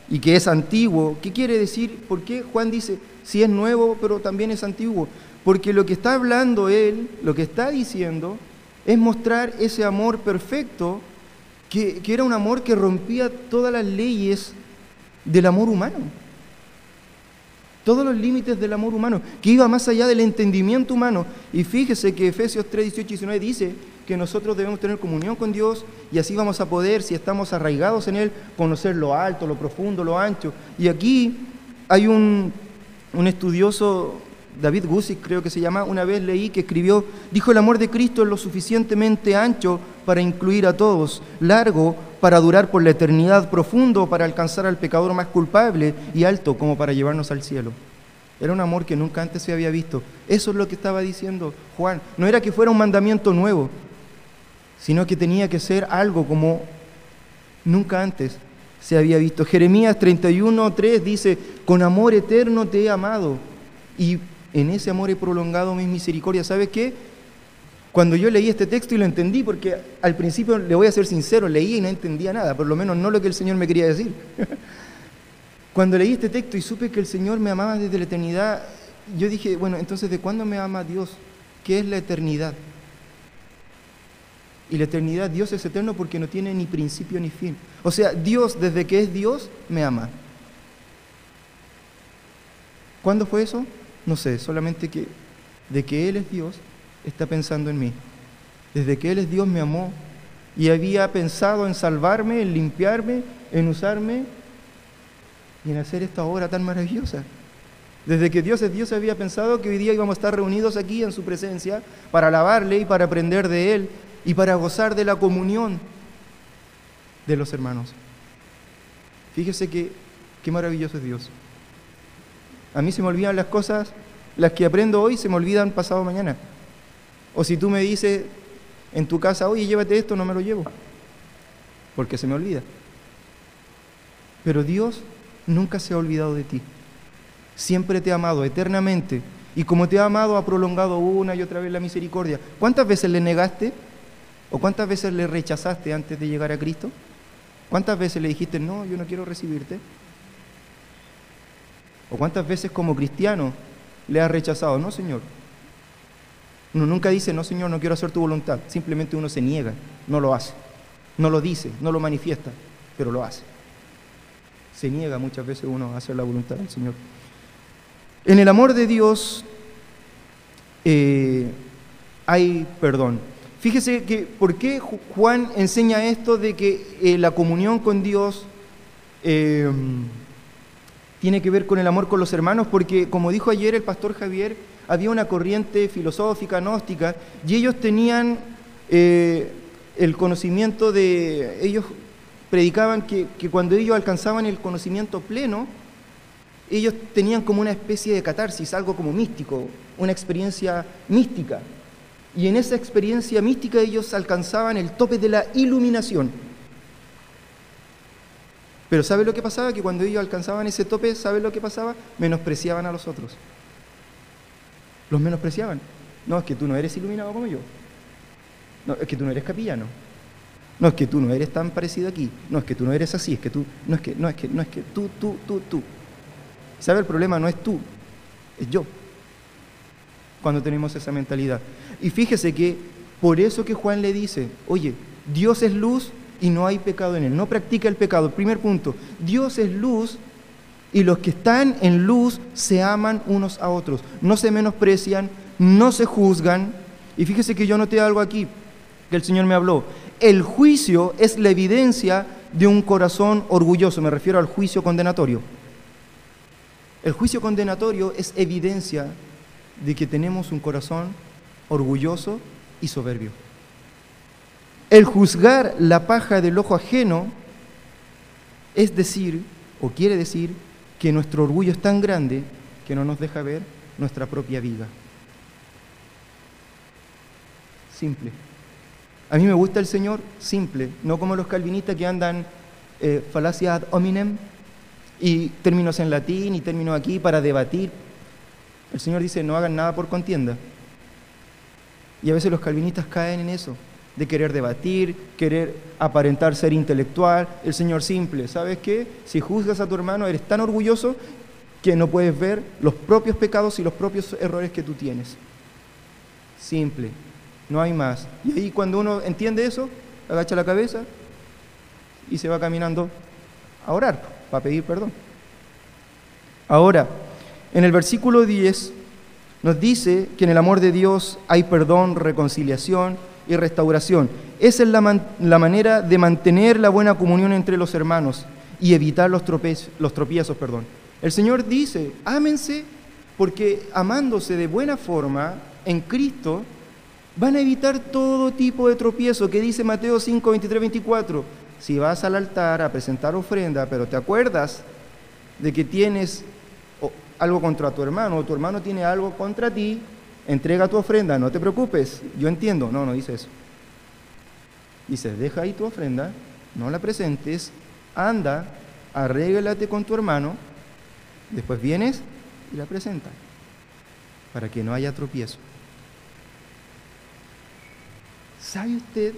y que es antiguo, ¿qué quiere decir? ¿Por qué Juan dice, si es nuevo, pero también es antiguo? Porque lo que está hablando él, lo que está diciendo, es mostrar ese amor perfecto, que, que era un amor que rompía todas las leyes del amor humano todos los límites del amor humano, que iba más allá del entendimiento humano. Y fíjese que Efesios 3, 18 y 19 dice que nosotros debemos tener comunión con Dios y así vamos a poder, si estamos arraigados en Él, conocer lo alto, lo profundo, lo ancho. Y aquí hay un, un estudioso, David Gusick creo que se llama, una vez leí que escribió, dijo el amor de Cristo es lo suficientemente ancho para incluir a todos, largo para durar por la eternidad, profundo para alcanzar al pecador más culpable y alto como para llevarnos al cielo. Era un amor que nunca antes se había visto. Eso es lo que estaba diciendo Juan. No era que fuera un mandamiento nuevo, sino que tenía que ser algo como nunca antes se había visto. Jeremías 31.3 dice, con amor eterno te he amado y en ese amor he prolongado mi misericordia. ¿Sabes qué? Cuando yo leí este texto y lo entendí, porque al principio, le voy a ser sincero, leí y no entendía nada, por lo menos no lo que el Señor me quería decir. Cuando leí este texto y supe que el Señor me amaba desde la eternidad, yo dije, bueno, entonces ¿de cuándo me ama Dios? ¿Qué es la eternidad? Y la eternidad, Dios es eterno porque no tiene ni principio ni fin. O sea, Dios, desde que es Dios, me ama. ¿Cuándo fue eso? No sé, solamente que de que Él es Dios, está pensando en mí. Desde que Él es Dios me amó y había pensado en salvarme, en limpiarme, en usarme y en hacer esta obra tan maravillosa. Desde que Dios es Dios había pensado que hoy día íbamos a estar reunidos aquí en su presencia para alabarle y para aprender de Él y para gozar de la comunión de los hermanos. Fíjese que qué maravilloso es Dios. A mí se me olvidan las cosas, las que aprendo hoy se me olvidan pasado mañana. O si tú me dices en tu casa, oye, llévate esto, no me lo llevo, porque se me olvida. Pero Dios nunca se ha olvidado de ti. Siempre te ha amado eternamente. Y como te ha amado, ha prolongado una y otra vez la misericordia. ¿Cuántas veces le negaste? ¿O cuántas veces le rechazaste antes de llegar a Cristo? ¿Cuántas veces le dijiste, no, yo no quiero recibirte? ¿O cuántas veces como cristiano le has rechazado? No, Señor. Uno nunca dice, no, Señor, no quiero hacer tu voluntad. Simplemente uno se niega, no lo hace. No lo dice, no lo manifiesta, pero lo hace. Se niega muchas veces uno a hacer la voluntad del Señor. En el amor de Dios eh, hay perdón. Fíjese que por qué Juan enseña esto de que eh, la comunión con Dios eh, tiene que ver con el amor con los hermanos, porque como dijo ayer el pastor Javier, había una corriente filosófica, gnóstica, y ellos tenían el conocimiento de, ellos predicaban que, que cuando ellos alcanzaban el conocimiento pleno, ellos tenían como una especie de catarsis, algo como místico, una experiencia mística. Y en esa experiencia mística ellos alcanzaban el tope de la iluminación. Pero ¿sabe lo que pasaba? Que cuando ellos alcanzaban ese tope, ¿sabe lo que pasaba? Menospreciaban a los otros. Los menospreciaban. No, es que tú no eres iluminado como yo. No, es que tú no eres capillano. No es que tú no eres tan parecido aquí. No es que tú no eres así. Es que tú, no es que, no es que, no es que tú, tú, tú, tú. ¿Sabe? El problema no es tú, es yo. Cuando tenemos esa mentalidad. Y fíjese que por eso que Juan le dice, oye, Dios es luz y no hay pecado en él. No practica el pecado. Primer punto, Dios es luz y los que están en luz se aman unos a otros. No se menosprecian, no se juzgan. Y fíjese que yo noté algo aquí que el Señor me habló. El juicio es la evidencia de un corazón orgulloso. Me refiero al juicio condenatorio. El juicio condenatorio es evidencia de que tenemos un corazón orgulloso y soberbio. El juzgar la paja del ojo ajeno es decir, o quiere decir, que nuestro orgullo es tan grande que no nos deja ver nuestra propia viga. Simple. A mí me gusta el Señor simple, no como los calvinistas que andan eh, falacia ad hominem, y términos en latín y términos aquí para debatir. El Señor dice, no hagan nada por contienda. Y a veces los calvinistas caen en eso, de querer debatir, querer aparentar ser intelectual. El Señor simple, ¿sabes qué? Si juzgas a tu hermano, eres tan orgulloso que no puedes ver los propios pecados y los propios errores que tú tienes. Simple, no hay más. Y ahí cuando uno entiende eso, agacha la cabeza y se va caminando a orar para pedir perdón. Ahora, en el versículo 10 nos dice que en el amor de Dios hay perdón, reconciliación y restauración. Esa es la, la manera de mantener la buena comunión entre los hermanos y evitar los, los tropiezos. Perdón. El Señor dice, ámense porque amándose de buena forma en Cristo, van a evitar todo tipo de tropiezo que dice Mateo 5, 23, 24 si vas al altar a presentar ofrenda, pero te acuerdas de que tienes algo contra tu hermano o tu hermano tiene algo contra ti, entrega tu ofrenda, no te preocupes, yo entiendo. No, no dice eso. Dice, deja ahí tu ofrenda, no la presentes, anda, arréglate con tu hermano, después vienes y la presentas, para que no haya tropiezo. ¿Sabe usted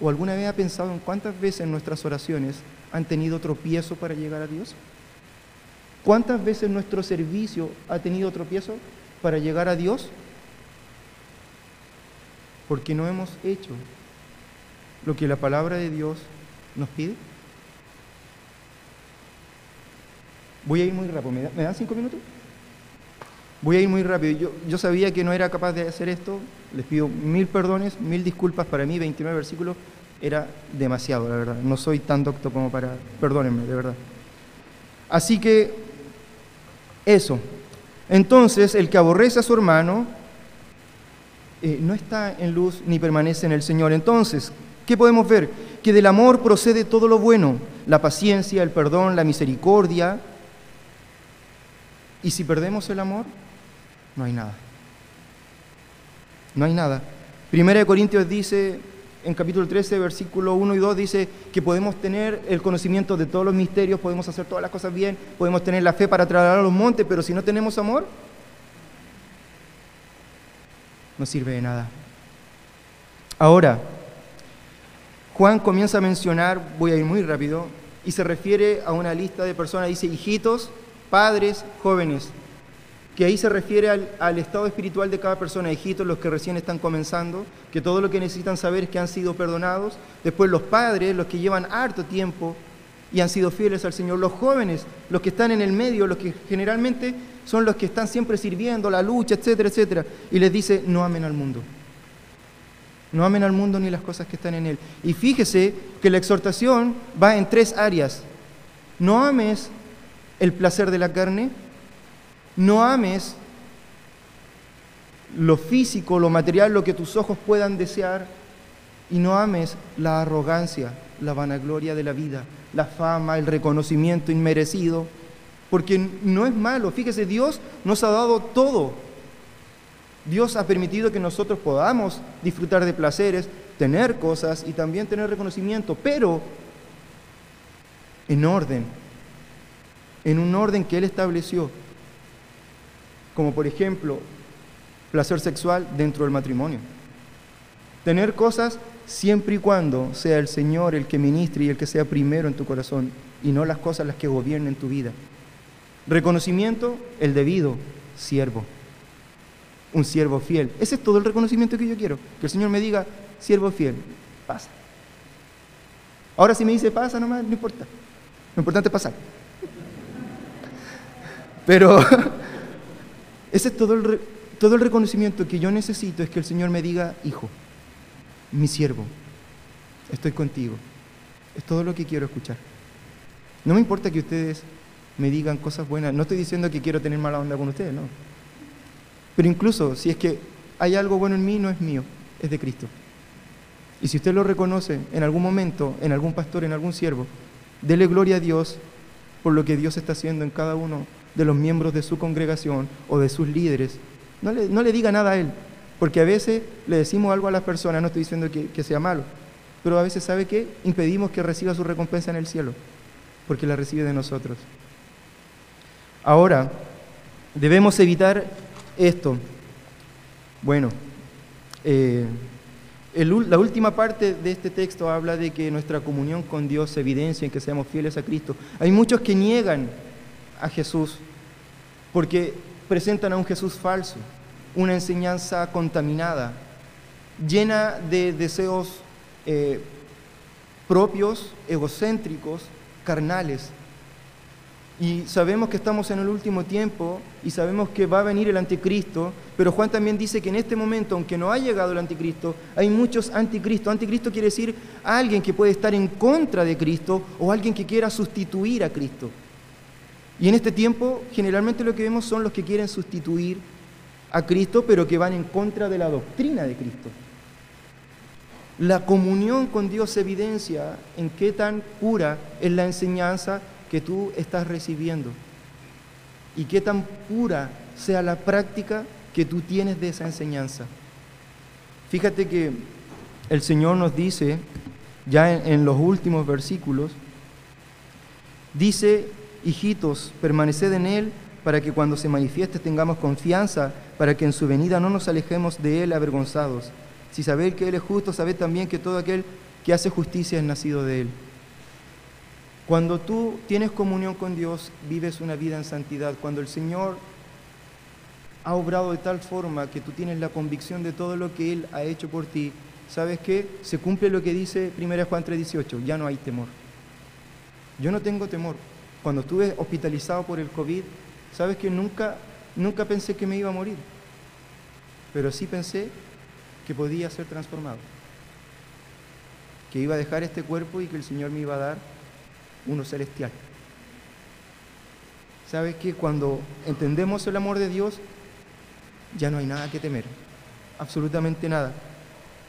¿O alguna vez ha pensado en cuántas veces nuestras oraciones han tenido tropiezo para llegar a Dios? ¿Cuántas veces nuestro servicio ha tenido tropiezo para llegar a Dios? Porque no hemos hecho lo que la palabra de Dios nos pide. Voy a ir muy rápido. ¿Me, dan cinco minutos? Voy a ir muy rápido. Yo, yo sabía que no era capaz de hacer esto. Les pido mil perdones, mil disculpas. Para mí 29 versículos era demasiado, la verdad. No soy tan docto como para... Perdónenme, de verdad. Así que eso. Entonces, el que aborrece a su hermano eh, no está en luz ni permanece en el Señor. Entonces, ¿qué podemos ver? Que del amor procede todo lo bueno, la paciencia, el perdón, la misericordia. Y si perdemos el amor, no hay nada. No hay nada. Primera de Corintios dice, en capítulo 13, versículo 1 y 2, dice que podemos tener el conocimiento de todos los misterios, podemos hacer todas las cosas bien, podemos tener la fe para trasladar a los montes, pero si no tenemos amor, no sirve de nada. Ahora, Juan comienza a mencionar, voy a ir muy rápido, y se refiere a una lista de personas, dice hijitos, padres, jóvenes que ahí se refiere al, estado espiritual de cada persona, hijitos, los que recién están comenzando, que todo lo que necesitan saber es que han sido perdonados, después los padres, los que llevan harto tiempo y han sido fieles al Señor, los jóvenes, los que están en el medio, los que generalmente son los que están siempre sirviendo, la lucha, etcétera, etcétera, y les dice, no amen al mundo. No amen al mundo ni las cosas que están en él. Y fíjese que la exhortación va en tres áreas. No ames el placer de la carne, no ames lo físico, lo material, lo que tus ojos puedan desear, y no ames la arrogancia, la vanagloria de la vida, la fama, el reconocimiento inmerecido, porque no es malo. Fíjese, Dios nos ha dado todo. Dios ha permitido que nosotros podamos disfrutar de placeres, tener cosas y también tener reconocimiento, pero en orden, en un orden que Él estableció como por ejemplo placer sexual dentro del matrimonio. Tener cosas siempre y cuando sea el Señor el que ministre y el que sea primero en tu corazón y no las cosas las que gobiernen tu vida. Reconocimiento, el debido, siervo. Un siervo fiel. Ese es todo el reconocimiento que yo quiero. Que el Señor me diga, siervo fiel, pasa. Ahora si me dice pasa nomás, no importa. Lo importante es pasar. Pero Ese es todo el, todo el reconocimiento que yo necesito, es que el Señor me diga, hijo, mi siervo, estoy contigo. Es todo lo que quiero escuchar. No me importa que ustedes me digan cosas buenas. No estoy diciendo que quiero tener mala onda con ustedes, no. Pero incluso si es que hay algo bueno en mí, no es mío, es de Cristo. Y si usted lo reconoce en algún momento, en algún pastor, en algún siervo, dele gloria a Dios por lo que Dios está haciendo en cada uno de los miembros de su congregación o de sus líderes. No le, no le diga nada a él, porque a veces le decimos algo a las personas, no estoy diciendo que, que sea malo, pero a veces sabe que impedimos que reciba su recompensa en el cielo, porque la recibe de nosotros. Ahora, debemos evitar esto. Bueno, eh, la última parte de este texto habla de que nuestra comunión con Dios se evidencia en que seamos fieles a Cristo. Hay muchos que niegan a Jesús porque presentan a un Jesús falso, una enseñanza contaminada, llena de deseos eh, propios, egocéntricos, carnales. Y sabemos que estamos en el último tiempo y sabemos que va a venir el anticristo, pero Juan también dice que en este momento, aunque no ha llegado el anticristo, hay muchos anticristos. Anticristo quiere decir alguien que puede estar en contra de Cristo o alguien que quiera sustituir a Cristo. Y en este tiempo generalmente lo que vemos son los que quieren sustituir a Cristo, pero que van en contra de la doctrina de Cristo. La comunión con Dios evidencia en qué tan pura es la enseñanza que tú estás recibiendo y qué tan pura sea la práctica que tú tienes de esa enseñanza. Fíjate que el Señor nos dice, ya en, en los últimos versículos, dice Hijitos, permaneced en Él para que cuando se manifieste tengamos confianza, para que en su venida no nos alejemos de Él avergonzados. Si sabéis que Él es justo, sabed también que todo aquel que hace justicia es nacido de Él. Cuando tú tienes comunión con Dios, vives una vida en santidad. Cuando el Señor ha obrado de tal forma que tú tienes la convicción de todo lo que Él ha hecho por ti, ¿sabes qué? Se cumple lo que dice 1 Juan 3:18, ya no hay temor. Yo no tengo temor cuando estuve hospitalizado por el COVID, sabes que nunca Nunca pensé que me iba a morir, pero sí pensé que podía ser transformado, que iba a dejar este cuerpo y que el Señor me iba a dar uno celestial. ¿Sabes que cuando entendemos el amor de Dios, ya no hay nada que temer? Absolutamente nada.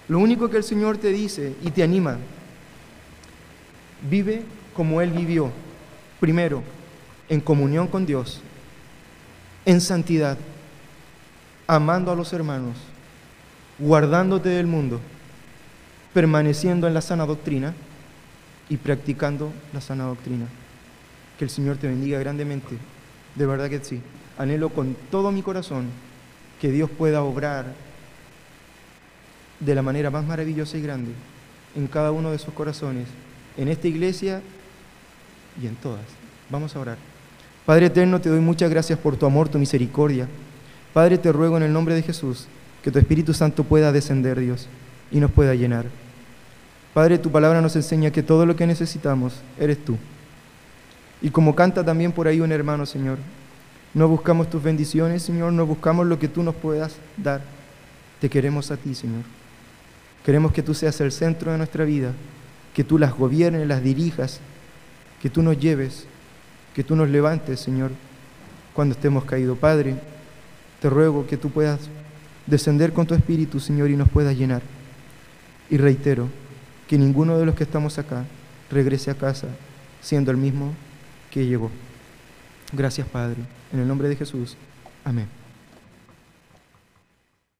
Lo único que el Señor te dice y te anima, vive como Él vivió, primero, en comunión con Dios, en santidad, amando a los hermanos, guardándote del mundo, permaneciendo en la sana doctrina y practicando la sana doctrina. Que el Señor te bendiga grandemente. De verdad que sí. Anhelo con todo mi corazón que Dios pueda obrar de la manera más maravillosa y grande en cada uno de esos corazones, en esta iglesia y en todas. Vamos a orar. Padre eterno, te doy muchas gracias por tu amor, tu misericordia. Padre, te ruego en el nombre de Jesús que tu Espíritu Santo pueda descender, Dios, y nos pueda llenar. Padre, tu palabra nos enseña que todo lo que necesitamos eres tú. Y como canta también por ahí un hermano, Señor, no buscamos tus bendiciones, Señor, no buscamos lo que tú nos puedas dar. Te queremos a ti, Señor. Queremos que tú seas el centro de nuestra vida, que tú las gobiernes, las dirijas, que tú nos lleves, que tú nos levantes, Señor, cuando estemos caídos. Padre, te ruego que tú puedas descender con tu Espíritu, Señor, y nos puedas llenar. Y reitero, que ninguno de los que estamos acá regrese a casa siendo el mismo que llegó. Gracias, Padre. En el nombre de Jesús. Amén.